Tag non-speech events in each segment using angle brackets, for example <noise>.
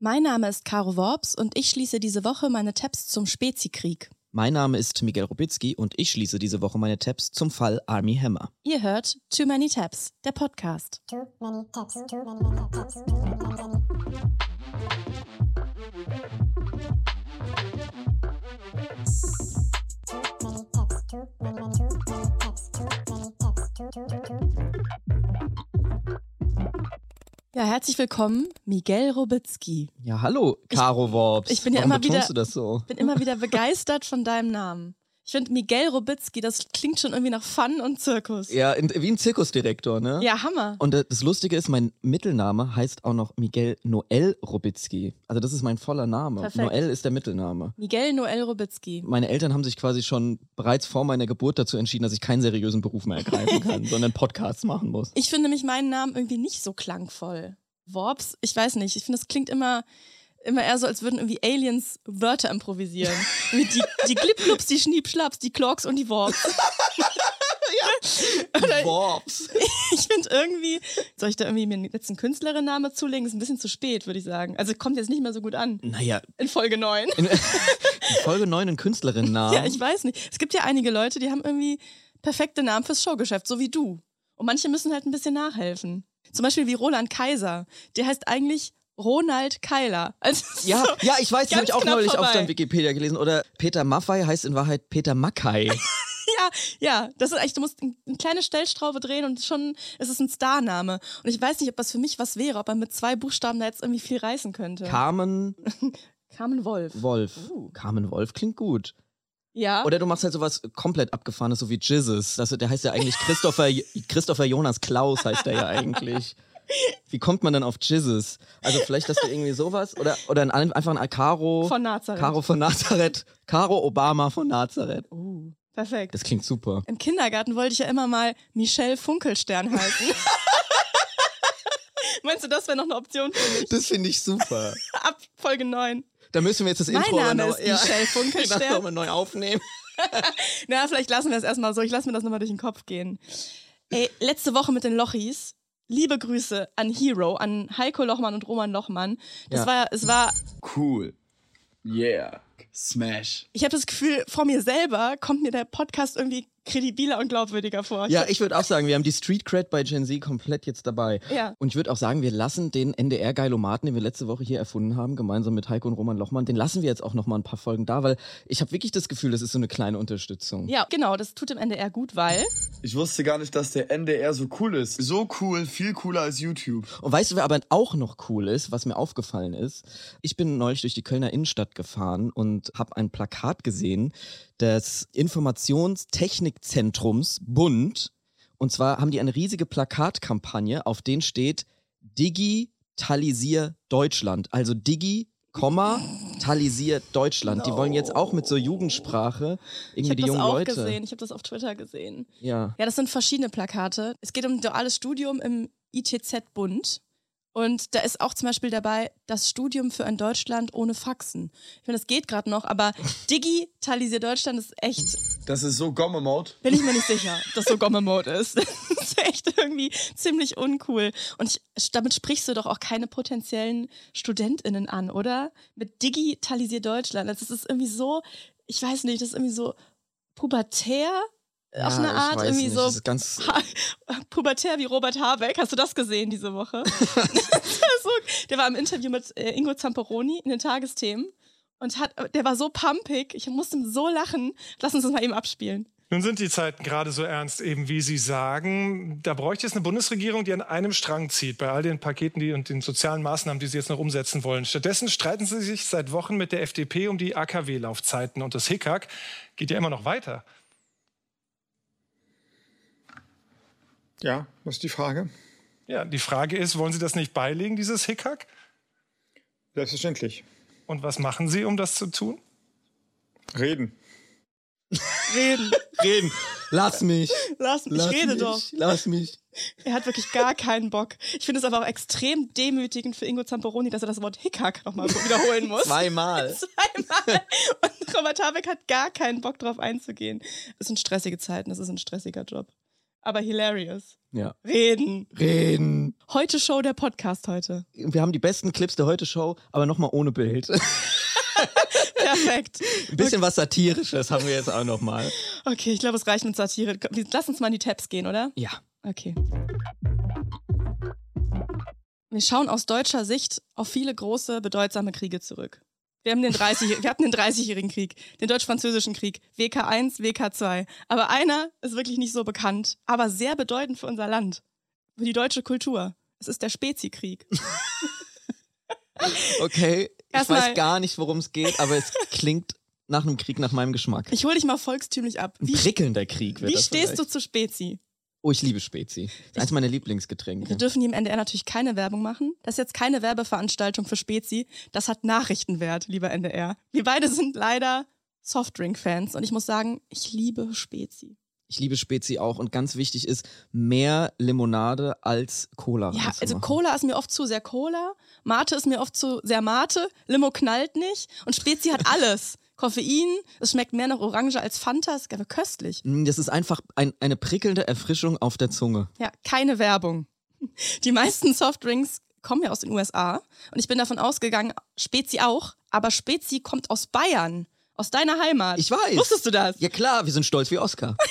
Mein Name ist Caro Worps und ich schließe diese Woche meine Tabs zum Spezikrieg. Mein Name ist Miguel Robitzky und ich schließe diese Woche meine Tabs zum Fall Army Hammer. Ihr hört Too Many Tabs, der Podcast. Too many tabs, too many tabs, too many tabs. Too Ja, herzlich willkommen, Miguel Robitzky. Ja, hallo, Caro Worps. ich bin ja Warum immer wieder- du das so? Bin immer wieder begeistert von deinem Namen. Ich finde Miguel Robitzky, das klingt schon irgendwie nach Fun und Zirkus. Ja, in, wie ein Zirkusdirektor, ne? Ja, Hammer. Und äh, das Lustige ist, mein Mittelname heißt auch noch Miguel Noel Robitzky. Also das ist mein voller Name. Perfekt. Noel ist der Mittelname. Miguel Noel Robitzky. Meine Eltern haben sich quasi schon bereits vor meiner Geburt dazu entschieden, dass ich keinen seriösen Beruf mehr ergreifen kann, <laughs> sondern Podcasts machen muss. Ich finde nämlich meinen Namen irgendwie nicht so klangvoll. Worps, ich weiß nicht. Ich finde, das klingt immer, immer eher so, als würden irgendwie Aliens Wörter improvisieren. Die, die Glipglups, die Schniepschlaps, die Clocks und die Worps. <laughs> Oder Worps. ich finde irgendwie, soll ich da irgendwie mir einen Künstlerinname zulegen? Ist ein bisschen zu spät, würde ich sagen. Also kommt jetzt nicht mehr so gut an. Naja, In Folge 9. in, in Folge 9 ein Künstlerinnennamen. Ja, ich weiß nicht. Es gibt ja einige Leute, die haben irgendwie perfekte Namen fürs Showgeschäft, so wie du. Und manche müssen halt ein bisschen nachhelfen. Zum Beispiel wie Roland Kaiser. Der heißt eigentlich Ronald Keiler. Also <laughs> Ja, so ja, ich weiß, das habe ich auch neulich auf vorbei. deinem Wikipedia gelesen. Oder Peter Maffei heißt in Wahrheit Peter Mackay. <laughs> Ja, ja, das ist echt, du musst ein- eine kleine Stellschraube drehen und schon ist es ein Starname. Und ich weiß nicht, ob das für mich was wäre, ob man mit zwei Buchstaben da jetzt irgendwie viel reißen könnte. Carmen <laughs> Carmen Wolf. Wolf. Uh. Carmen Wolf klingt gut. Ja. Oder du machst halt sowas komplett abgefahrenes, so wie Jesus. Das, der heißt ja eigentlich Christopher, Christopher Jonas Klaus heißt der ja eigentlich. Wie kommt man dann auf Jesus? Also vielleicht, dass du irgendwie sowas oder, oder ein, einfach ein Caro von Nazareth. Caro von Nazareth. Caro Obama von Nazareth. Uh, perfekt. Das klingt super. Im Kindergarten wollte ich ja immer mal Michelle Funkelstern heißen. <laughs> Meinst du, das wäre noch eine Option für mich? Das finde ich super. <laughs> Ab Folge 9. Da müssen wir jetzt das Mein Intro Name noch, ist Michelle <laughs> Funkelstern. nochmal neu aufnehmen. Na, vielleicht lassen wir es erstmal so. Ich lasse mir das nochmal durch den Kopf gehen. Ey, letzte Woche mit den Lochis. Liebe Grüße an Hero, an Heiko Lochmann und Roman Lochmann. Das Ja. war, es war, Cool. Yeah. Smash. ich habe das Gefühl, vor mir selber kommt mir der Podcast irgendwie kredibiler und glaubwürdiger vor. Ja, ich würde auch sagen, wir haben die Street Cred bei Gen Z komplett jetzt dabei. Ja. Und ich würde auch sagen, wir lassen den NDR-Geilomaten, den wir letzte Woche hier erfunden haben, gemeinsam mit Heiko und Roman Lochmann, den lassen wir jetzt auch noch mal ein paar Folgen da, weil ich habe wirklich das Gefühl, das ist so eine kleine Unterstützung. Ja, genau, das tut dem NDR gut, weil Ich wusste gar nicht, dass der NDR so cool ist. So cool, viel cooler als YouTube. Und weißt du, wer aber auch noch cool ist, was mir aufgefallen ist? Ich bin neulich durch die Kölner Innenstadt gefahren und habe ein Plakat gesehen des Informationstechnikzentrums Bund. Und zwar haben die eine riesige Plakatkampagne, auf denen steht Digitalisier Deutschland. Also Digi, Komma, talisier Deutschland. Die wollen jetzt auch mit so Jugendsprache ich irgendwie habe die das jungen auch Leute. gesehen. Ich habe das auf Twitter gesehen. Ja. Ja, das sind verschiedene Plakate. Es geht um duales Studium im ITZ-Bund. Und da ist auch zum Beispiel dabei das Studium für ein Deutschland ohne Faxen. Ich finde, das geht gerade noch, aber <laughs> Digitalisier Deutschland ist echt, Das ist so Gomme-Mode. bin ich mir nicht sicher, ob das so Gomme-Mode ist. <laughs> Das ist echt irgendwie ziemlich uncool. Und ich, damit sprichst du doch auch keine potenziellen StudentInnen an, oder? Mit Digitalisier Deutschland. Das ist irgendwie so, ich weiß nicht, das ist irgendwie so pubertär auf Ja, eine ich Art, irgendwie nicht, so das ist ganz- pubertär wie Robert Habeck. Hast du das gesehen diese Woche? <laughs> <laughs> So, der war im Interview mit äh, Ingo Zamperoni in den Tagesthemen und hat, der war so pumpig, ich musste so lachen. Lass uns das mal eben abspielen. Nun sind die Zeiten gerade so ernst, eben wie Sie sagen. Da bräuchte es eine Bundesregierung, die an einem Strang zieht, bei all den Paketen die, und den sozialen Maßnahmen, die Sie jetzt noch umsetzen wollen. Stattdessen streiten Sie sich seit Wochen mit der FDP um die AKW-Laufzeiten. Und das Hickhack geht ja immer noch weiter. Ja, was ist die Frage? Ja, die Frage ist, wollen Sie das nicht beilegen, dieses Hickhack? Selbstverständlich. Und was machen Sie, um das zu tun? Reden. Reden. <laughs> Reden. Lass mich. Lass mich, Lass ich rede mich. doch. Lass mich. Er hat wirklich gar keinen Bock. Ich finde es aber auch extrem demütigend für Ingo Zamperoni, dass er das Wort Hickhack nochmal wiederholen muss. Zweimal. <laughs> Zweimal. Und Robert Habeck hat gar keinen Bock drauf einzugehen. Es sind stressige Zeiten, es ist ein stressiger Job. Aber hilarious. Ja. Reden. Reden. Heute Show der Podcast heute. Wir haben die besten Clips der Heute-Show, aber nochmal ohne Bild. <laughs> Perfekt. Ein bisschen was Satirisches haben wir jetzt auch nochmal. Okay, ich glaube, es reicht mit Satire. Lass uns mal in die Tabs gehen, oder? Ja. Okay. Wir schauen aus deutscher Sicht auf viele große, bedeutsame Kriege zurück. Wir, haben den 30, wir hatten den 30-jährigen Krieg, den Deutsch-Französischen Krieg, WK1, WK2. Aber einer ist wirklich nicht so bekannt, aber sehr bedeutend für unser Land, für die deutsche Kultur. Es ist der Spezi-Krieg. <laughs> Okay, ich Erstmal- weiß gar nicht, worum es geht, aber es klingt nach einem Krieg nach meinem Geschmack. Ich hole dich mal volkstümlich ab. Ein Wie, prickelnder Krieg wird wie das stehst du vielleicht. zu Spezi? Oh, ich liebe Spezi. Das ist eins meiner Wir Lieblingsgetränke. dürfen hier im NDR natürlich keine Werbung machen. Das ist jetzt keine Werbeveranstaltung für Spezi. Das hat Nachrichtenwert, lieber NDR. Wir beide sind leider Softdrink-Fans und ich muss sagen, ich liebe Spezi. Ich liebe Spezi auch und ganz wichtig ist, mehr Limonade als Cola. Ja, also. Cola ist mir oft zu sehr Cola, Mate ist mir oft zu sehr Mate, Limo knallt nicht und Spezi hat <laughs> alles. Koffein, es schmeckt mehr nach Orange als Fanta, ist aber köstlich. Mm, Das ist einfach ein, eine prickelnde Erfrischung auf der Zunge. Ja, keine Werbung. <laughs> Die meisten Softdrinks kommen ja aus den USA und ich bin davon ausgegangen, Spezi auch, aber Spezi kommt aus Bayern, aus deiner Heimat. Ich weiß. Wusstest du das? Ja klar, wir sind stolz wie Oscar. <laughs>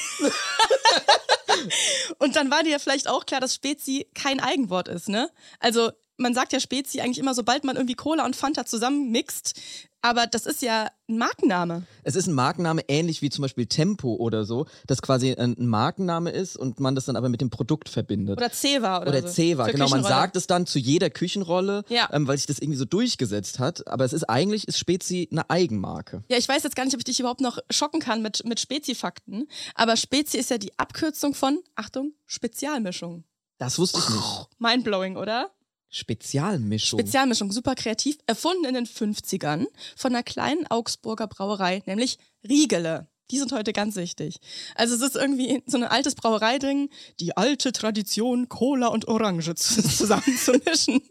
<laughs> Und dann war dir ja vielleicht auch klar, dass Spezi kein Eigenwort ist, ne? Also man sagt ja Spezi eigentlich immer, sobald man irgendwie Cola und Fanta zusammenmixt, aber das ist ja ein Markenname. Es ist ein Markenname, ähnlich wie zum Beispiel Tempo oder so, das quasi ein Markenname ist und man das dann aber mit dem Produkt verbindet. Oder Ceva oder, Oder so. Für genau. Man sagt es dann zu jeder Küchenrolle, Ja. ähm, weil sich das irgendwie so durchgesetzt hat. Aber es ist eigentlich, ist Spezi eine Eigenmarke. Ja, ich weiß jetzt gar nicht, ob ich dich überhaupt noch schocken kann mit, mit Spezi-Fakten, aber Spezi ist ja die Abkürzung von, Achtung, Spezialmischung. Das wusste ich nicht. Mindblowing, oder? Spezialmischung. Spezialmischung, super kreativ, erfunden in den 50ern von einer kleinen Augsburger Brauerei, nämlich Riegele. Die sind heute ganz wichtig. Also es ist irgendwie so ein altes Brauereiding, die alte Tradition, Cola und Orange <laughs> zu- zusammen zu mischen.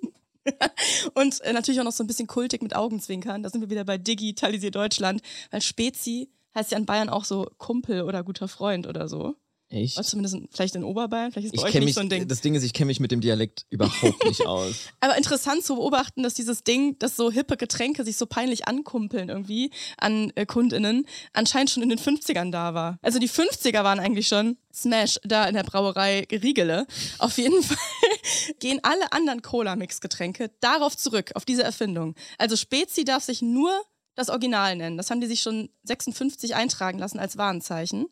<laughs> und äh, natürlich auch noch so ein bisschen kultig mit Augenzwinkern. Da sind wir wieder bei Digitalisier Deutschland, weil Spezi heißt ja in Bayern auch so Kumpel oder guter Freund oder so. Echt? Oder zumindest in, vielleicht in Oberbayern, vielleicht ist bei Ich euch nicht mich, so ein Ding. das Ding ist, ich kenne mich mit dem Dialekt überhaupt nicht aus. <laughs> Aber interessant zu beobachten, dass dieses Ding, dass so hippe Getränke sich so peinlich ankumpeln irgendwie an äh, KundInnen, anscheinend schon in den 50ern da war. Also die 50er waren eigentlich schon Smash da in der Brauerei Riegele. Auf jeden <laughs> Fall gehen alle anderen Cola-Mix-Getränke darauf zurück, auf diese Erfindung. Also Spezi darf sich nur das Original nennen. Das haben die sich schon 56 eintragen lassen als Warenzeichen.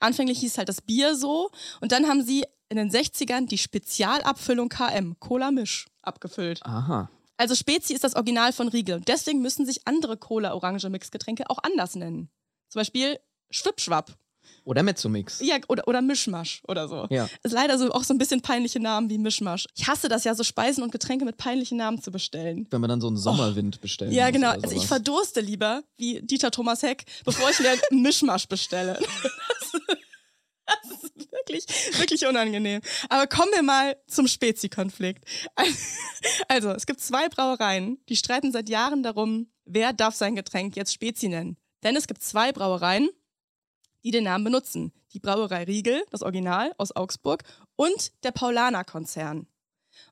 Anfänglich hieß halt das Bier so und dann haben sie in den 60ern die Spezialabfüllung KM, Cola Misch, abgefüllt. Aha. Also Spezi ist das Original von Riegel und deswegen müssen sich andere Cola-Orange-Mixgetränke auch anders nennen. Zum Beispiel Schwipschwapp. Oder Mezzomix. Ja, oder, oder Mischmasch oder so. Ja. Ist leider so auch so ein bisschen peinliche Namen wie Mischmasch. Ich hasse das ja, so Speisen und Getränke mit peinlichen Namen zu bestellen. Wenn man dann so einen Sommerwind bestellt. Oh. Ja, genau. Also ich verdurste lieber, wie Dieter Thomas Heck, bevor ich mir <laughs> einen Mischmasch bestelle. Das, das ist wirklich, wirklich unangenehm. Aber kommen wir mal zum Spezi-Konflikt. Also, es gibt zwei Brauereien, die streiten seit Jahren darum, wer darf sein Getränk jetzt Spezi nennen. Denn es gibt zwei Brauereien, die den Namen benutzen. Die Brauerei Riegel, das Original aus Augsburg, und der Paulaner-Konzern.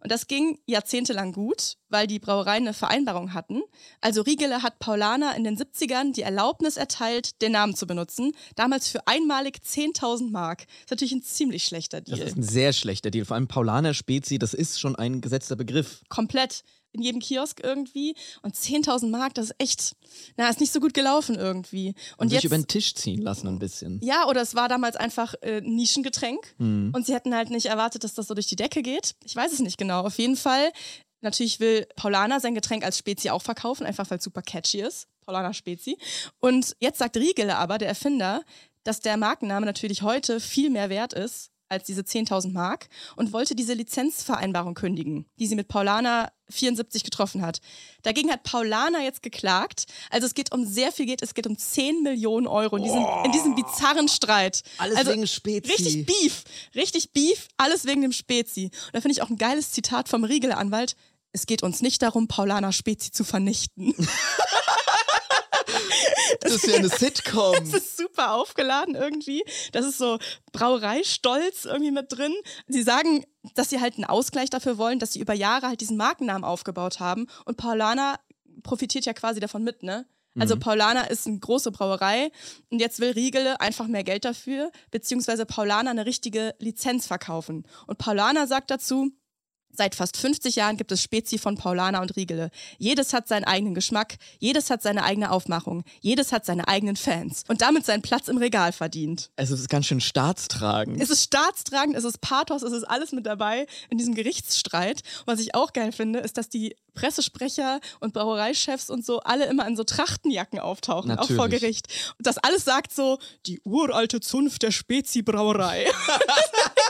Und das ging jahrzehntelang gut, weil die Brauereien eine Vereinbarung hatten. Also Riegele hat Paulaner in den 70ern die Erlaubnis erteilt, den Namen zu benutzen. Damals für einmalig 10.000 Mark. ist natürlich ein ziemlich schlechter Das Deal. ist ein sehr schlechter Deal. Vor allem Paulaner Spezi, das ist schon ein gesetzter Begriff. Komplett in jedem Kiosk irgendwie. Und 10.000 Mark, das ist echt, na, ist nicht so gut gelaufen irgendwie. Und, Und sich jetzt, über den Tisch ziehen lassen ein bisschen. ja, oder es war damals einfach äh, ein Nischengetränk. Hm. Und sie hätten halt nicht erwartet, dass das so durch die Decke geht. Ich weiß es nicht genau. Auf jeden Fall, natürlich will Paulaner sein Getränk als Spezi auch verkaufen, einfach weil es super catchy ist. Paulaner Spezi. Und jetzt sagt Riegele aber, der Erfinder, dass der Markenname natürlich heute viel mehr wert ist als diese 10.000 Mark und wollte diese Lizenzvereinbarung kündigen, die sie mit Paulaner 74 getroffen hat. Dagegen hat Paulaner jetzt geklagt. Also es geht um sehr viel Geld, es geht um 10 Millionen Euro in diesem, in diesem bizarren Streit. Alles also, wegen Spezi. Richtig Beef, richtig Beef, alles wegen dem Spezi. Und da finde ich auch ein geiles Zitat vom Riegeler Anwalt. Es geht uns nicht darum, Paulaner Spezi zu vernichten. <laughs> Das ist ja eine <laughs> Sitcom. Das ist super aufgeladen irgendwie. Das ist so Brauereistolz irgendwie mit drin. Sie sagen, dass sie halt einen Ausgleich dafür wollen, dass sie über Jahre halt diesen Markennamen aufgebaut haben. Und Paulaner profitiert ja quasi davon mit, ne? Also Paulaner ist eine große Brauerei und jetzt will Riegele einfach mehr Geld dafür, beziehungsweise Paulaner eine richtige Lizenz verkaufen. Und Paulaner sagt dazu, Seit fast 50 Jahren gibt es Spezi von Paulaner und Riegele. Jedes hat seinen eigenen Geschmack, jedes hat seine eigene Aufmachung, jedes hat seine eigenen Fans und damit seinen Platz im Regal verdient. Also es ist ganz schön staatstragend. Es ist staatstragend, es ist Pathos, es ist alles mit dabei in diesem Gerichtsstreit. Und was ich auch geil finde, ist, dass die Pressesprecher und Brauereichefs und so alle immer in so Trachtenjacken auftauchen, auch vor Natürlich. Gericht. Und das alles sagt so, die uralte Zunft der Spezi-Brauerei. <laughs>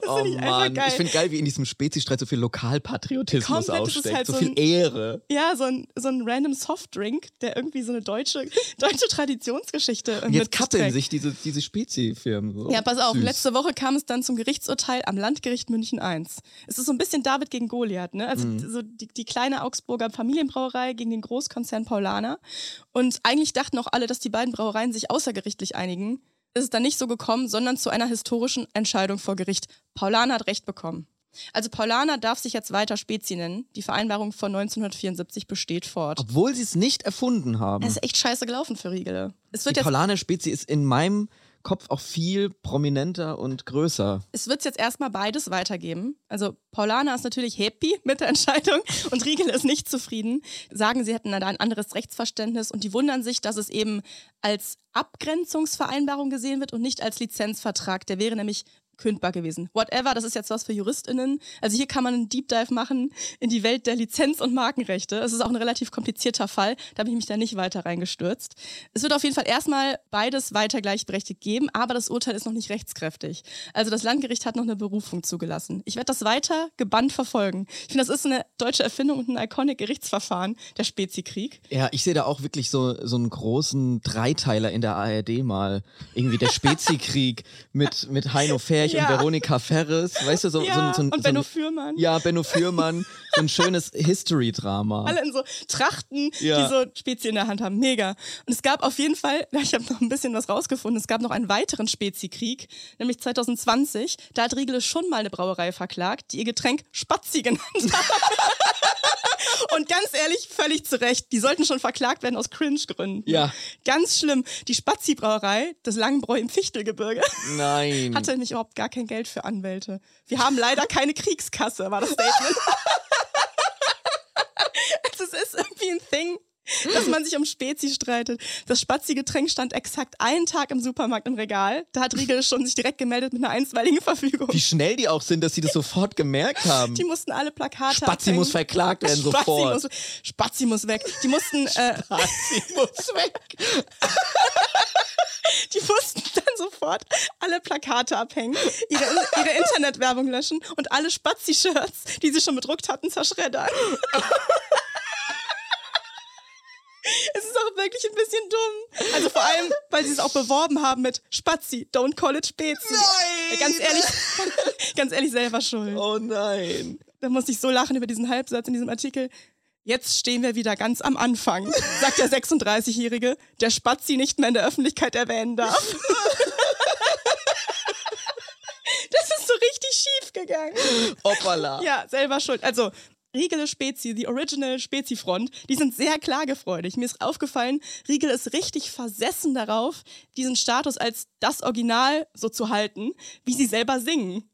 das oh finde ich Mann, geil. ich finde geil, wie in diesem Spezistreit so viel Lokalpatriotismus Komplett, aussteckt, halt so so viel Ehre. Ja, so ein, so ein random Softdrink, der irgendwie so eine deutsche, <laughs> deutsche Traditionsgeschichte Und jetzt kappeln sich diese, diese Spezi-Firmen. So. Ja, pass auf, Süß. letzte Woche kam es dann zum Gerichtsurteil am Landgericht München I. Es ist so ein bisschen David gegen Goliath, ne? Also Mhm. so die, die kleine Augsburger Familienbrauerei gegen den Großkonzern Paulaner. Und eigentlich dachten auch alle, dass die beiden Brauereien sich außergerichtlich einigen. Ist es dann nicht so gekommen, sondern zu einer historischen Entscheidung vor Gericht. Paulaner hat Recht bekommen. Also Paulaner darf sich jetzt weiter Spezi nennen. Die Vereinbarung von 1974 besteht fort. Obwohl sie es nicht erfunden haben. Es ist echt scheiße gelaufen für Riegele. Es Die wird jetzt Paulaner Spezi ist in meinem Kopf auch viel prominenter und größer. Es wird jetzt erstmal beides weitergeben. Also Paulana ist natürlich happy <laughs> mit der Entscheidung und Riegel ist nicht zufrieden. Sagen, sie hätten da ein anderes Rechtsverständnis und die wundern sich, dass es eben als Abgrenzungsvereinbarung gesehen wird und nicht als Lizenzvertrag. Der wäre nämlich kündbar gewesen. Whatever, das ist jetzt was für JuristInnen. Also hier kann man einen Deep Dive machen in die Welt der Lizenz- und Markenrechte. Es ist auch ein relativ komplizierter Fall, da habe ich mich da nicht weiter reingestürzt. Es wird auf jeden Fall erstmal beides weiter gleichberechtigt geben, aber das Urteil ist noch nicht rechtskräftig. Also das Landgericht hat noch eine Berufung zugelassen. Ich werde das weiter gebannt verfolgen. Ich finde, das ist eine deutsche Erfindung und ein iconic Gerichtsverfahren, der Spezikrieg. Ja, ich sehe da auch wirklich so, so einen großen Dreiteiler in der ARD mal. Irgendwie der <laughs> Spezi-Krieg mit, mit Heino Ferch Ja. und Veronika Ferres. Weißt du, so, Ja, so, so, ein- und so Benno Fürmann. Ja, Benno Fürmann. so ein schönes History-Drama. <laughs> Alle in so Trachten, Ja. die so Spezi in der Hand haben. Mega. Und es gab auf jeden Fall, <laughs> ich habe noch ein bisschen was rausgefunden, es gab noch einen weiteren Spezi-Krieg, nämlich 2020. Da hat Riegele schon mal eine Brauerei verklagt, die ihr Getränk Spazi <laughs> genannt hat. Und ganz ehrlich, völlig zu Recht. Die sollten schon verklagt werden aus Cringe-Gründen. Ja. Ganz schlimm. Die Spazi-Brauerei des Langenbräu im Fichtelgebirge Nein. hatte nämlich überhaupt gar kein Geld für Anwälte. Wir haben leider keine Kriegskasse, war das Statement. <laughs> also es ist irgendwie ein Thing, <laughs> dass man sich um Spezi streitet. Das Spazi-Getränk stand exakt einen Tag im Supermarkt im Regal. Da hat Riegel schon sich direkt gemeldet mit einer einstweiligen Verfügung. Wie schnell die auch sind, dass sie das sofort gemerkt haben. Die mussten alle Plakate Spazi abhängen. muss verklagt werden <laughs> Spazi sofort. Muss, Spazi muss weg. Die mussten, äh, Spazi <laughs> muss weg. die mussten dann sofort alle Plakate abhängen, ihre, ihre Internetwerbung löschen und alle Spazi-Shirts, die sie schon bedruckt hatten, zerschreddern. Es ist auch wirklich ein bisschen dumm. Also vor allem, weil sie es auch beworben haben mit Spazi, don't call it Spezi. Nein! Ja, ganz ehrlich, <laughs> ganz ehrlich selber schuld. Oh nein. Da musste ich so lachen über diesen Halbsatz in diesem Artikel. Jetzt stehen wir wieder ganz am Anfang, sagt der 36-Jährige, der Spazi nicht mehr in der Öffentlichkeit erwähnen darf. <laughs> Das ist so richtig schief gegangen. Hoppala. Ja, selber schuld. Also, Riegele Spezi, die Original Spezi-Front, die sind sehr klagefreudig. Mir ist aufgefallen, Riegel ist richtig versessen darauf, diesen Status als das Original so zu halten, wie sie selber singen.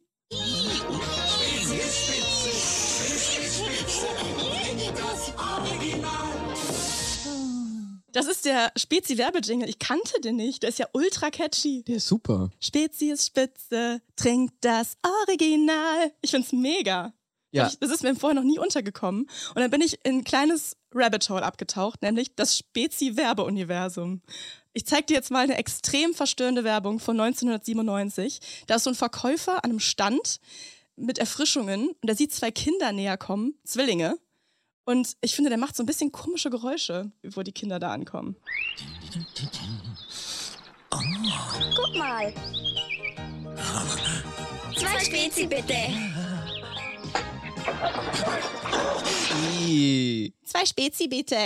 Das ist der Spezi-Werbejingle. Ich kannte den nicht. Der ist ja ultra catchy. Der ist super. Spezi ist spitze, trinkt das Original. Ich find's mega. Ja. Ich, das ist mir vorher noch nie untergekommen. Und dann bin ich in ein kleines Rabbit Hole abgetaucht, nämlich das Spezi-Werbeuniversum. Ich zeig dir jetzt mal eine extrem verstörende Werbung von 1997. Da ist so ein Verkäufer an einem Stand mit Erfrischungen und der sieht zwei Kinder näher kommen, Zwillinge. Und ich finde, der macht so ein bisschen komische Geräusche, wo die Kinder da ankommen. Guck mal. Zwei Spezi bitte. Zwei Spezi bitte.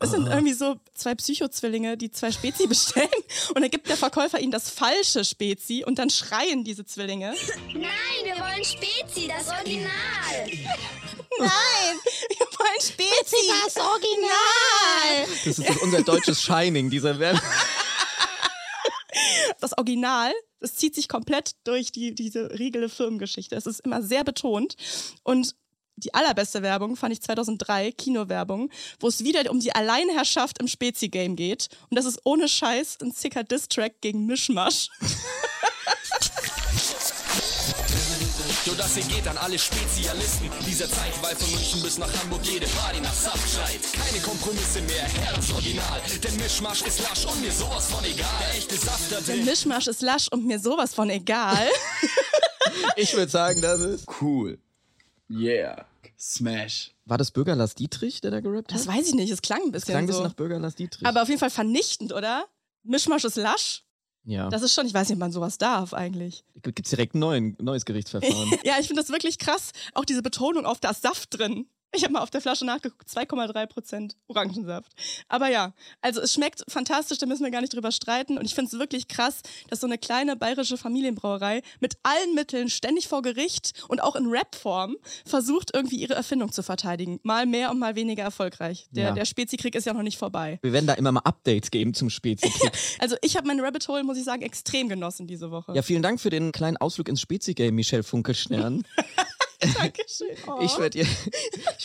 Es sind irgendwie so zwei Psychozwillinge, die zwei Spezi <laughs> bestellen und dann gibt der Verkäufer ihnen das falsche Spezi und dann schreien diese Zwillinge. Nein, wir wollen Spezi, das Original. Nein, wir wollen Spezi. Das Original. Das ist doch unser deutsches Shining, dieser Werbe. Das Original, das zieht sich komplett durch die, diese riegele Firmengeschichte. Es ist immer sehr betont und die allerbeste Werbung fand ich 2003, Kinowerbung, wo es wieder um die Alleinherrschaft im Spezi-Game geht. Und das ist ohne Scheiß ein sicker Diss-Track gegen Mischmasch. <laughs> Jo, das hier geht an alle Spezialisten dieser Zeit, weil von München bis nach Hamburg jede Party nach Saft schreit. Keine Kompromisse mehr, Herz original. Denn Mischmasch ist lasch und mir sowas von egal. Der echte Saft da Der drin. Mischmasch ist lasch und mir sowas von egal. <laughs> Ich würde sagen, das ist. Cool. Yeah. Smash. War das Bürger Lars Dietrich, der da gerappt hat? Das weiß ich nicht, es klang ein bisschen klang ein bisschen so. nach Bürger Lars Dietrich. Aber auf jeden Fall vernichtend, oder? Mischmasch ist lasch. Ja. Das ist schon, ich weiß nicht, ob man sowas darf eigentlich. Gibt es direkt ein neues Gerichtsverfahren. <laughs> Ja, ich finde das wirklich krass. Auch diese Betonung auf das Saft drin. Ich habe mal auf der Flasche nachgeguckt, 2,3 Prozent Orangensaft. Aber ja, also es schmeckt fantastisch, da müssen wir gar nicht drüber streiten. Und ich finde es wirklich krass, dass so eine kleine bayerische Familienbrauerei mit allen Mitteln ständig vor Gericht und auch in Rap-Form versucht, irgendwie ihre Erfindung zu verteidigen. Mal mehr und mal weniger erfolgreich. Der, Ja. der Spezikrieg ist ja noch nicht vorbei. Wir werden da immer mal Updates geben zum Spezi-Kick. <laughs> Also ich habe meine Rabbit Hole, muss ich sagen, extrem genossen diese Woche. ja, vielen Dank für den kleinen Ausflug ins Spezi-Game, Michelle Funkelstern. <laughs> <laughs> Dankeschön. Oh. <laughs> Ich werde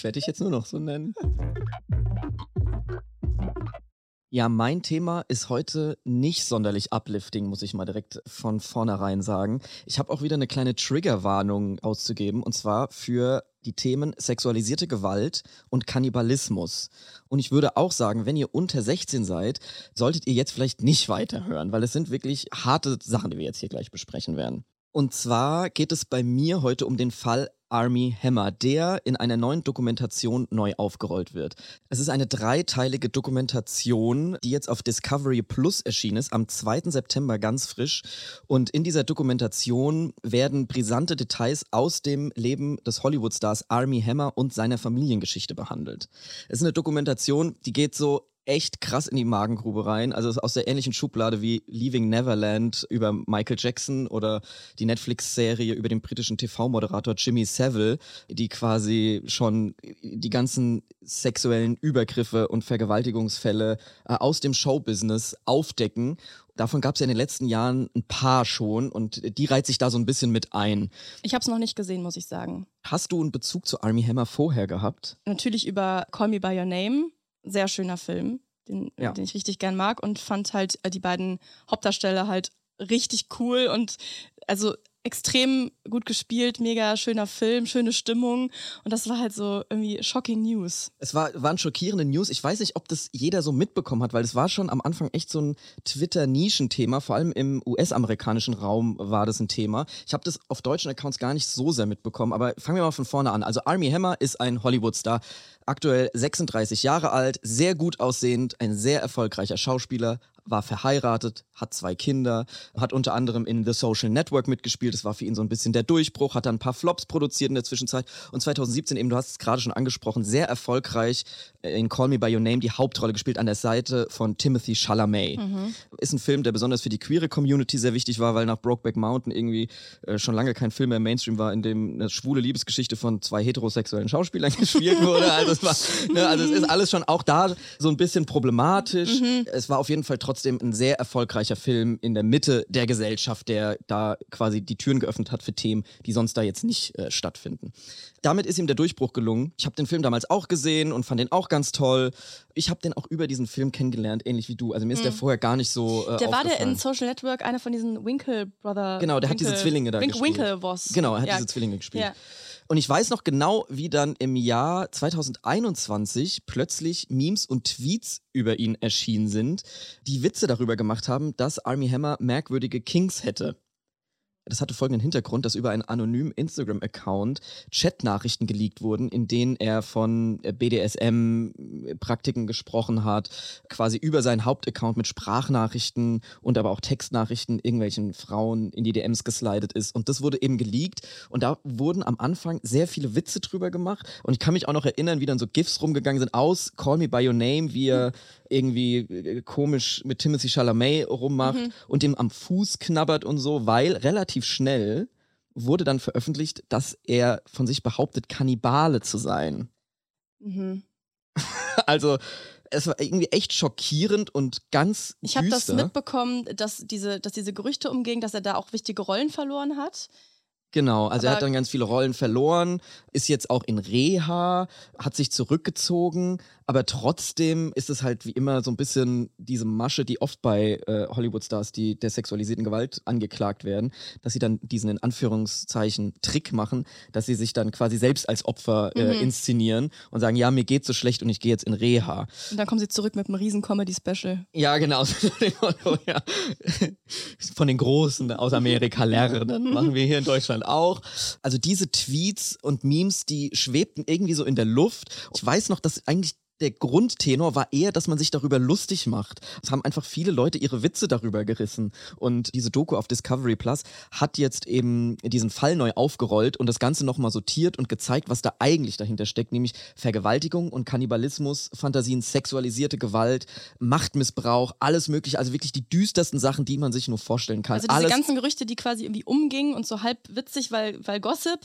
werd dich jetzt nur noch so nennen. Ja, mein Thema ist heute nicht sonderlich uplifting, muss ich mal direkt von vornherein sagen. Ich habe auch wieder eine kleine Triggerwarnung auszugeben, und zwar für die Themen sexualisierte Gewalt und Kannibalismus. Und ich würde auch sagen, wenn ihr unter 16 seid, solltet ihr jetzt vielleicht nicht weiterhören, weil es sind wirklich harte Sachen, die wir jetzt hier gleich besprechen werden. Und zwar geht es bei mir heute um den Fall Army Hammer, der in einer neuen Dokumentation neu aufgerollt wird. Es ist eine dreiteilige Dokumentation, die jetzt auf Discovery Plus erschienen ist, am 2. September ganz frisch. Und in dieser Dokumentation werden brisante Details aus dem Leben des Hollywood-Stars Army Hammer und seiner Familiengeschichte behandelt. Es ist eine Dokumentation, die geht so echt krass in die Magengrube rein. Also aus der ähnlichen Schublade wie Leaving Neverland über Michael Jackson oder die Netflix-Serie über den britischen TV-Moderator Jimmy Savile, die quasi schon die ganzen sexuellen Übergriffe und Vergewaltigungsfälle äh, aus dem Showbusiness aufdecken. Davon gab es ja in den letzten Jahren ein paar schon und die reiht sich da so ein bisschen mit ein. Ich habe es noch nicht gesehen, muss ich sagen. Hast du einen Bezug zu Army Hammer vorher gehabt? Natürlich über Call Me By Your Name. Sehr schöner Film, den, Ja. den ich richtig gern mag und fand halt äh, die beiden Hauptdarsteller halt richtig cool und also extrem gut gespielt, mega schöner Film, schöne Stimmung und das war halt so irgendwie shocking News. Es war, waren schockierende News. Ich weiß nicht, ob das jeder so mitbekommen hat, weil es war schon am Anfang echt so ein Twitter-Nischenthema. Vor allem im US-amerikanischen Raum war das ein Thema. Ich habe das auf deutschen Accounts gar nicht so sehr mitbekommen, aber fangen wir mal von vorne an. Also Army Hammer ist ein Hollywood-Star, aktuell 36 Jahre alt, sehr gut aussehend, ein sehr erfolgreicher Schauspieler, war verheiratet, hat zwei Kinder, hat unter anderem in The Social Network mitgespielt. Das war für ihn so ein bisschen der Durchbruch, hat dann ein paar Flops produziert in der Zwischenzeit. Und 2017 eben, du hast es gerade schon angesprochen, sehr erfolgreich äh, in Call Me By Your Name die Hauptrolle gespielt an der Seite von Timothy Chalamet. Ist ein Film, der besonders für die queere Community sehr wichtig war, weil nach Brokeback Mountain irgendwie äh, schon lange kein Film mehr im Mainstream war, in dem eine schwule Liebesgeschichte von zwei heterosexuellen Schauspielern <laughs> gespielt wurde. Also es, war, ne, also es ist alles schon auch da so ein bisschen problematisch. Es war auf jeden Fall trotzdem ein sehr erfolgreicher Film in der Mitte der Gesellschaft, der da quasi die Türen geöffnet hat für Themen, die sonst da jetzt nicht äh, stattfinden. Damit ist ihm der Durchbruch gelungen. Ich habe den Film damals auch gesehen und fand den auch ganz toll. Ich habe den auch über diesen Film kennengelernt, ähnlich wie du. Also mir ist der vorher gar nicht so äh, Der war der in Social Network einer von diesen Winkle Brother. Genau, der hat diese Winkle- Zwillinge da Wink gespielt. Winklevoss. Genau, er hat Ja. diese Zwillinge gespielt. Ja. Und ich weiß noch genau, wie dann im Jahr 2021 plötzlich Memes und Tweets über ihn erschienen sind, die Witze darüber gemacht haben, dass Army Hammer merkwürdige Kings hätte. Das hatte folgenden Hintergrund, dass über einen anonymen Instagram-Account Chatnachrichten geleakt wurden, in denen er von BDSM-Praktiken gesprochen hat, quasi über seinen Hauptaccount mit Sprachnachrichten und aber auch Textnachrichten irgendwelchen Frauen in die DMs geslidet ist. Und das wurde eben geleakt und da wurden am Anfang sehr viele Witze drüber gemacht. Und ich kann mich auch noch erinnern, wie dann so GIFs rumgegangen sind aus Call Me By Your Name, wie er irgendwie äh, komisch mit Timothy Chalamet rummacht und ihm am Fuß knabbert und so, weil relativ schnell wurde dann veröffentlicht, dass er von sich behauptet, Kannibale zu sein. Mhm. <laughs> Also es war irgendwie echt schockierend und ganz Ich habe das mitbekommen, dass diese, dass diese Gerüchte umgingen, dass er da auch wichtige Rollen verloren hat. Genau, also er Aber- hat dann ganz viele Rollen verloren, ist jetzt auch in Reha, hat sich zurückgezogen, aber trotzdem ist es halt wie immer so ein bisschen diese Masche, die oft bei äh, Hollywood-Stars, die der sexualisierten Gewalt angeklagt werden, dass sie dann diesen in Anführungszeichen Trick machen, dass sie sich dann quasi selbst als Opfer äh, Mhm. inszenieren und sagen, ja, mir geht's so schlecht und ich gehe jetzt in Reha. Und dann kommen sie zurück mit einem riesen Comedy-Special. Ja, genau. <laughs> Von den Großen aus Amerika lernen. <laughs> Machen wir hier in Deutschland auch. Also diese Tweets und Memes, die schwebten irgendwie so in der Luft. Ich weiß noch, dass eigentlich der Grundtenor war eher, dass man sich darüber lustig macht. Es haben einfach viele Leute ihre Witze darüber gerissen. Und diese Doku auf Discovery Plus hat jetzt eben diesen Fall neu aufgerollt und das Ganze nochmal sortiert und gezeigt, was da eigentlich dahinter steckt, nämlich Vergewaltigung und Kannibalismus, Fantasien, sexualisierte Gewalt, Machtmissbrauch, alles mögliche, also wirklich die düstersten Sachen, die man sich nur vorstellen kann. Also diese alles ganzen Gerüchte, die quasi irgendwie umgingen und so halb witzig, weil, weil Gossip,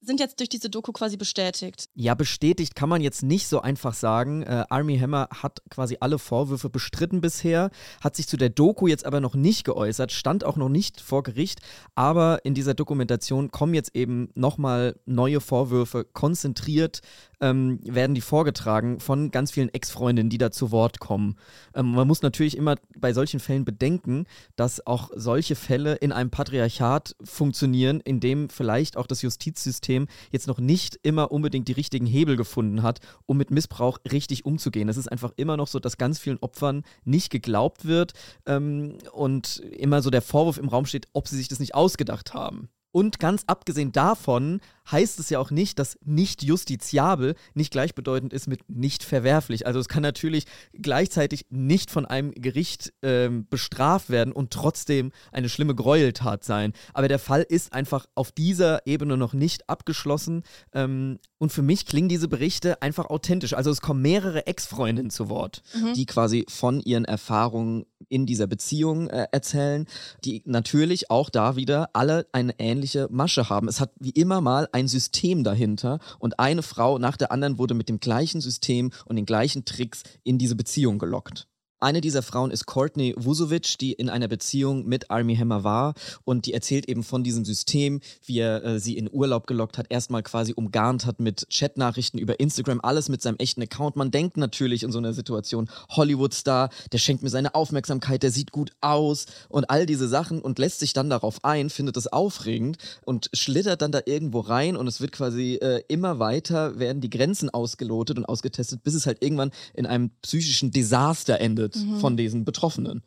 sind jetzt durch diese Doku quasi bestätigt. Ja, bestätigt kann man jetzt nicht so einfach sagen. Äh, Army Hammer hat quasi alle Vorwürfe bestritten bisher, hat sich zu der Doku jetzt aber noch nicht geäußert, stand auch noch nicht vor Gericht. Aber in dieser Dokumentation kommen jetzt eben nochmal neue Vorwürfe, konzentriert ähm, werden die vorgetragen von ganz vielen Ex-Freundinnen, die da zu Wort kommen. Ähm, man muss natürlich immer bei solchen Fällen bedenken, dass auch solche Fälle in einem Patriarchat funktionieren, in dem vielleicht auch das Justizsystem jetzt noch nicht immer unbedingt die richtigen Hebel gefunden hat, um mit Missbrauch richtig umzugehen. Es ist einfach immer noch so, dass ganz vielen Opfern nicht geglaubt wird ähm, und immer so der Vorwurf im Raum steht, ob sie sich das nicht ausgedacht haben. Und ganz abgesehen davon heißt es ja auch nicht, dass nicht justiziabel nicht gleichbedeutend ist mit nicht verwerflich. Also es kann natürlich gleichzeitig nicht von einem Gericht ähm, bestraft werden und trotzdem eine schlimme Gräueltat sein. Aber der Fall ist einfach auf dieser Ebene noch nicht abgeschlossen. Ähm, und für mich klingen diese Berichte einfach authentisch. Also es kommen mehrere Ex-Freundinnen zu Wort. die quasi von ihren Erfahrungen in dieser Beziehung äh, erzählen, die natürlich auch da wieder alle eine ähnliche Masche haben. Es hat wie immer mal ein System dahinter und eine Frau nach der anderen wurde mit dem gleichen System und den gleichen Tricks in diese Beziehung gelockt. Eine dieser Frauen ist Courtney Vusovic, die in einer Beziehung mit Army Hammer war und die erzählt eben von diesem System, wie er äh, sie in Urlaub gelockt hat, erstmal quasi umgarnt hat mit Chatnachrichten über Instagram, alles mit seinem echten Account. Man denkt natürlich in so einer Situation, Hollywood-Star, der schenkt mir seine Aufmerksamkeit, der sieht gut aus und all diese Sachen und lässt sich dann darauf ein, findet es aufregend und schlittert dann da irgendwo rein und es wird quasi äh, immer weiter, werden die Grenzen ausgelotet und ausgetestet, bis es halt irgendwann in einem psychischen Desaster endet von diesen Betroffenen.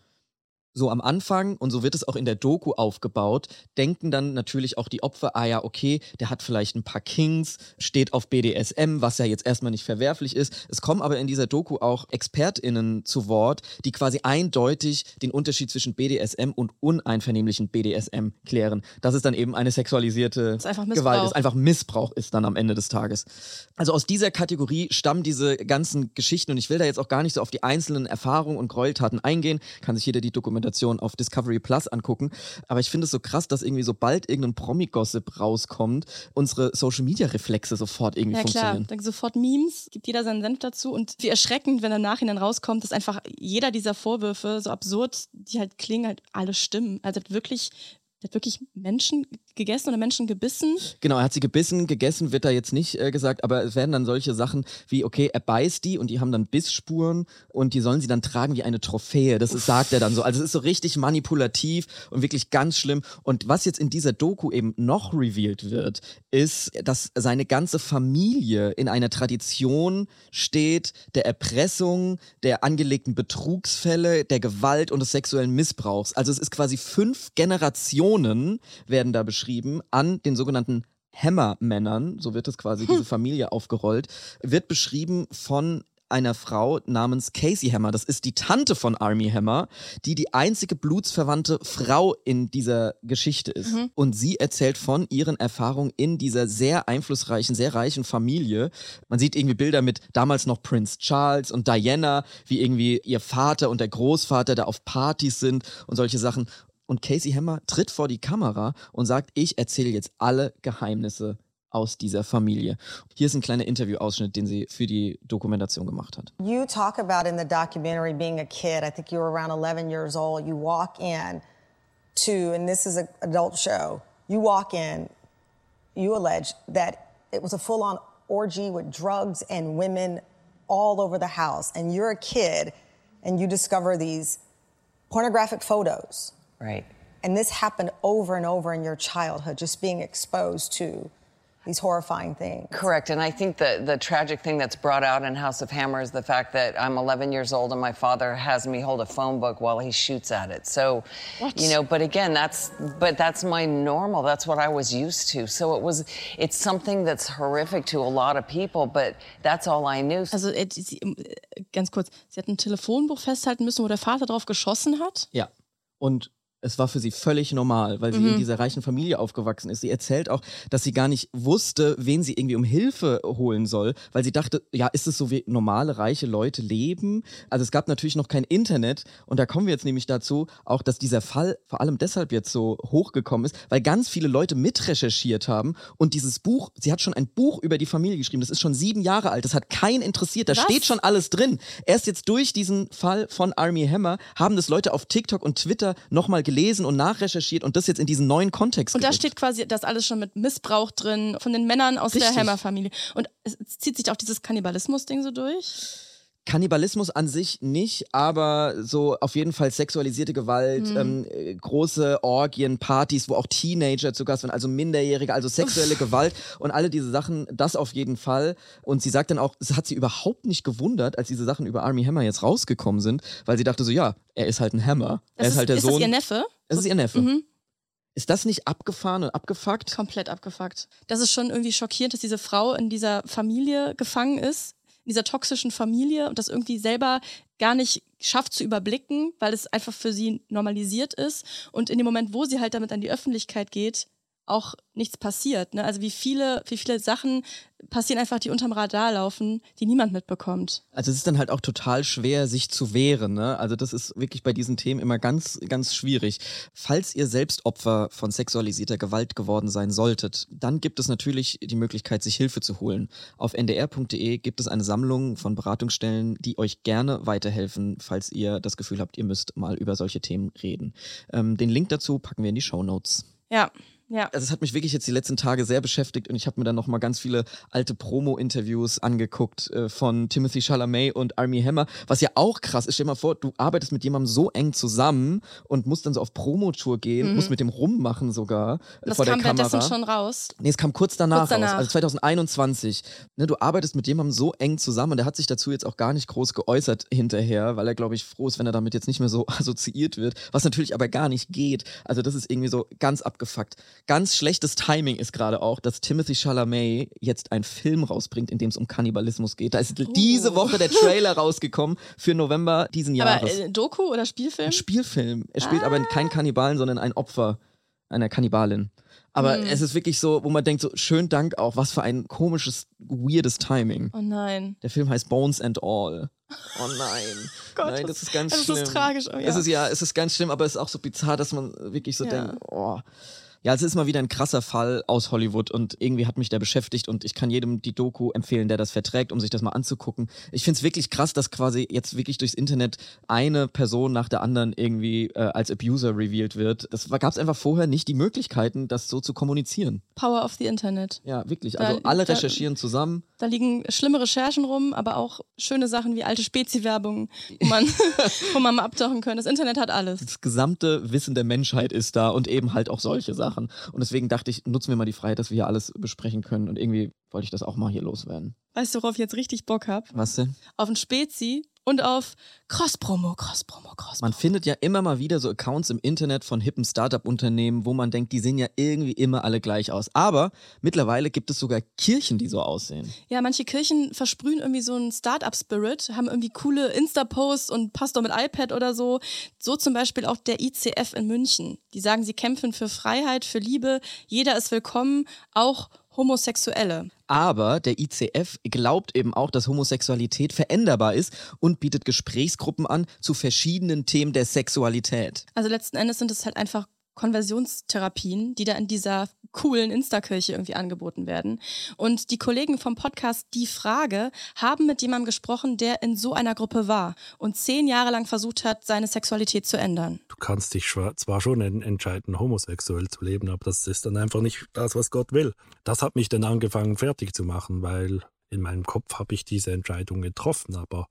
So am Anfang, und so wird es auch in der Doku aufgebaut, denken dann natürlich auch die Opfer, ah ja, okay, der hat vielleicht ein paar Kings, steht auf BDSM, was ja jetzt erstmal nicht verwerflich ist. Es kommen aber in dieser Doku auch ExpertInnen zu Wort, die quasi eindeutig den Unterschied zwischen BDSM und uneinvernehmlichen BDSM klären. Dass es dann eben eine sexualisierte ist einfach Gewalt ist, einfach Missbrauch ist dann am Ende des Tages. Also aus dieser Kategorie stammen diese ganzen Geschichten und ich will da jetzt auch gar nicht so auf die einzelnen Erfahrungen und Gräueltaten eingehen. Kann sich jeder die Dokumentation auf Discovery Plus angucken. Aber ich finde es so krass, dass irgendwie sobald irgendein Promi-Gossip rauskommt, unsere Social-Media-Reflexe sofort irgendwie Ja klar, funktionieren. dann sofort Memes, gibt jeder seinen Senf dazu und wie erschreckend, wenn im Nachhinein rauskommt, dass einfach jeder dieser Vorwürfe, so absurd, die halt klingen, halt alle stimmen. Also hat wirklich, hat wirklich Menschen gegessen oder Menschen gebissen. Genau, er hat sie gebissen, gegessen wird da jetzt nicht äh, gesagt, aber es werden dann solche Sachen wie, okay, er beißt die und die haben dann Bissspuren und die sollen sie dann tragen wie eine Trophäe. Das ist, sagt er dann so. Also es ist so richtig manipulativ und wirklich ganz schlimm. Und was jetzt in dieser Doku eben noch revealed wird, ist, dass seine ganze Familie in einer Tradition steht der Erpressung, der angelegten Betrugsfälle, der Gewalt und des sexuellen Missbrauchs. Also es ist quasi fünf Generationen Aggressionen werden da beschrieben an den sogenannten Hammer-Männern, so wird es quasi diese <laughs> Familie aufgerollt, wird beschrieben von einer Frau namens Casey Hammer. Das ist die Tante von Army Hammer, die die einzige blutsverwandte Frau in dieser Geschichte ist. Mhm. Und sie erzählt von ihren Erfahrungen in dieser sehr einflussreichen, sehr reichen Familie. Man sieht irgendwie Bilder mit damals noch Prince Charles und Diana, wie irgendwie ihr Vater und der Großvater da auf Partys sind und solche Sachen. Und Casey Hammer tritt vor die Kamera und sagt, ich erzähle jetzt alle Geheimnisse aus dieser Familie. Hier ist ein kleiner Interviewausschnitt, den sie für die Dokumentation gemacht hat. You talk about in the documentary being a kid. I think you were around 11 years old. You walk in to, and this is an adult show, you walk in, you allege that it was a full on orgy with drugs and women all over the house. And you're a kid and you discover these pornographic photos. Right. And this happened over and over in your childhood, just being exposed to these horrifying things. Correct. And I think the, the tragic thing that's brought out in House of Hammer is the fact that I'm 11 years old and my father has me hold a phone book while he shoots at it. So, you know, but again, that's, but that's my normal. That's what I was used to. So it was, it's something that's horrific to a lot of people, but that's all I knew. Also äh, die- sie, äh, ganz kurz, sie hat ein Telefonbuch festhalten müssen, wo der Vater drauf geschossen hat. Ja. Und es war für sie völlig normal, weil sie Mhm. in dieser reichen Familie aufgewachsen ist. Sie erzählt auch, dass sie gar nicht wusste, wen sie irgendwie um Hilfe holen soll, weil sie dachte, ja, ist es so wie normale reiche Leute leben? Also es gab natürlich noch kein Internet und da kommen wir jetzt nämlich dazu, auch dass dieser Fall vor allem deshalb jetzt so hochgekommen ist, weil ganz viele Leute mitrecherchiert haben und dieses Buch, sie hat schon ein Buch über die Familie geschrieben, das ist schon sieben Jahre alt, das hat keinen interessiert, da Was? steht schon alles drin. Erst jetzt durch diesen Fall von Army Hammer haben das Leute auf TikTok und Twitter nochmal gelesen und nachrecherchiert und das jetzt in diesen neuen Kontext Und da gerückt. steht quasi das alles schon mit Missbrauch drin von den Männern aus Richtig. der Hammer-Familie. Und es zieht sich auch dieses Kannibalismus-Ding so durch. Kannibalismus an sich nicht, aber so auf jeden Fall sexualisierte Gewalt, Mhm. ähm, äh, große Orgien, Partys, wo auch Teenager zu Gast sind, also Minderjährige, also sexuelle Gewalt und alle diese Sachen, das auf jeden Fall. Und sie sagt dann auch, es hat sie überhaupt nicht gewundert, als diese Sachen über Army Hammer jetzt rausgekommen sind, weil sie dachte so, ja, er ist halt ein Hammer. Das er ist, halt der ist Sohn. das ihr Neffe? Das ist ihr Neffe. Mhm. Ist das nicht abgefahren und abgefuckt? Komplett abgefuckt. Das ist schon irgendwie schockierend, dass diese Frau in dieser Familie gefangen ist, in dieser toxischen Familie und das irgendwie selber gar nicht schafft zu überblicken, weil es einfach für sie normalisiert ist. Und in dem Moment, wo sie halt damit an die Öffentlichkeit geht, auch nichts passiert. Ne? Also wie viele, wie viele Sachen passieren einfach, die unterm Radar laufen, die niemand mitbekommt. Also es ist dann halt auch total schwer, sich zu wehren. Ne? Also das ist wirklich bei diesen Themen immer ganz, ganz schwierig. Falls ihr selbst Opfer von sexualisierter Gewalt geworden sein solltet, dann gibt es natürlich die Möglichkeit, sich Hilfe zu holen. Auf ndr.de gibt es eine Sammlung von Beratungsstellen, die euch gerne weiterhelfen, falls ihr das Gefühl habt, ihr müsst mal über solche Themen reden. Ähm, den Link dazu packen wir in die Show Notes. Ja, ja. Also es hat mich wirklich jetzt die letzten Tage sehr beschäftigt und ich habe mir dann nochmal ganz viele alte Promo-Interviews angeguckt äh, von Timothy Chalamet und Army Hammer, was ja auch krass ist. Stell dir mal vor, du arbeitest mit jemandem so eng zusammen und musst dann so auf Promotour gehen, Mhm. musst mit dem rummachen sogar äh, Das vor der kam Kamera. währenddessen schon raus. Nee, es kam kurz danach, Kurz danach. raus, also 2021. Ne, du arbeitest mit jemandem so eng zusammen und der hat sich dazu jetzt auch gar nicht groß geäußert hinterher, weil er, glaube ich, froh ist, wenn er damit jetzt nicht mehr so <laughs> assoziiert wird, was natürlich aber gar nicht geht. Also das ist irgendwie so ganz abgefuckt. Ganz schlechtes Timing ist gerade auch, dass Timothy Chalamet jetzt einen Film rausbringt, in dem es um Kannibalismus geht. Da ist diese Woche der Trailer rausgekommen für November diesen Aber Jahres. äh, Doku oder Spielfilm? Ein Spielfilm. Er spielt aber keinen Kannibalen, sondern ein Opfer einer Kannibalin. Aber Hm. es ist wirklich so, wo man denkt, so schön Dank auch, was für ein komisches, weirdes Timing. Oh nein. Der Film heißt Bones and All. Oh nein. <laughs> Gott, nein, das- ist ganz das ist schlimm. tragisch, oh ja. Es ist ja, es ist ganz schlimm, aber es ist auch so bizarr, dass man wirklich so Ja. denkt, oh. Ja, es ist mal wieder ein krasser Fall aus Hollywood und irgendwie hat mich der beschäftigt und ich kann jedem die Doku empfehlen, der das verträgt, um sich das mal anzugucken. Ich finde es wirklich krass, dass quasi jetzt wirklich durchs Internet eine Person nach der anderen irgendwie äh, als Abuser revealed wird. Das gab es einfach vorher nicht die Möglichkeiten, das so zu kommunizieren. Power of the Internet. Ja, wirklich. Da- Also alle da- recherchieren zusammen. Da liegen schlimme Recherchen rum, aber auch schöne Sachen wie alte Spezi-Werbung, wo man, <laughs> wo man mal abtauchen kann. Das Internet hat alles. Das gesamte Wissen der Menschheit ist da und eben halt auch solche Sachen. Und deswegen dachte ich, nutzen wir mal die Freiheit, dass wir hier alles besprechen können. Und irgendwie wollte ich das auch mal hier loswerden. Weißt du, worauf ich jetzt richtig Bock hab? Was denn? Auf ein Spezi und auf Cross-Promo, Cross-Promo, Cross-Promo. Man findet ja immer mal wieder so Accounts im Internet von hippen Startup-Unternehmen, wo man denkt, die sehen ja irgendwie immer alle gleich aus. Aber mittlerweile gibt es sogar Kirchen, die so aussehen. Ja, manche Kirchen versprühen irgendwie so einen Startup-Spirit, haben irgendwie coole Insta-Posts und Pastor mit iPad oder so. So zum Beispiel auch der ICF in München. Die sagen, sie kämpfen für Freiheit, für Liebe. Jeder ist willkommen, auch Homosexuelle. Aber der ICF glaubt eben auch, dass Homosexualität veränderbar ist und bietet Gesprächsgruppen an zu verschiedenen Themen der Sexualität. Also letzten Endes sind es halt einfach Konversionstherapien, die da in dieser coolen Insta-Kirche irgendwie angeboten werden. Und die Kollegen vom Podcast Die Frage haben mit jemandem gesprochen, der in so einer Gruppe war und zehn Jahre lang versucht hat, seine Sexualität zu ändern. Du kannst dich zwar schon entscheiden, homosexuell zu leben, aber das ist dann einfach nicht das, was Gott will. Das hat mich dann angefangen, fertig zu machen, weil in meinem Kopf habe ich diese Entscheidung getroffen, aber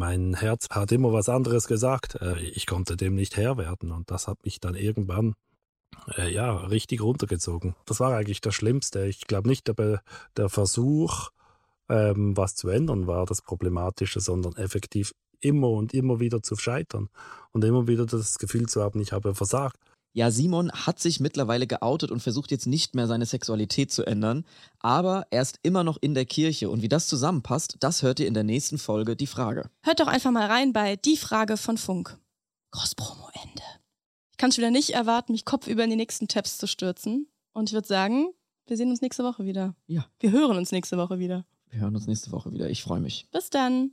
mein Herz hat immer was anderes gesagt. Äh, ich konnte dem nicht Herr werden und das hat mich dann irgendwann äh, ja richtig runtergezogen. Das war eigentlich das Schlimmste. Ich glaube nicht, der, der Versuch, ähm, was zu ändern, war das Problematische, sondern effektiv immer und immer wieder zu scheitern und immer wieder das Gefühl zu haben, ich habe versagt. Ja, Simon hat sich mittlerweile geoutet und versucht jetzt nicht mehr seine Sexualität zu ändern, aber er ist immer noch in der Kirche und wie das zusammenpasst, das hört ihr in der nächsten Folge Die Frage. Hört doch einfach mal rein bei Die Frage von Funk. Cross-Promo Ende. Ich kann schon wieder nicht erwarten, mich kopfüber in die nächsten Tabs zu stürzen und ich würde sagen, wir sehen uns nächste Woche wieder. Ja. Wir hören uns nächste Woche wieder. Wir hören uns nächste Woche wieder. Ich freue mich. Bis dann.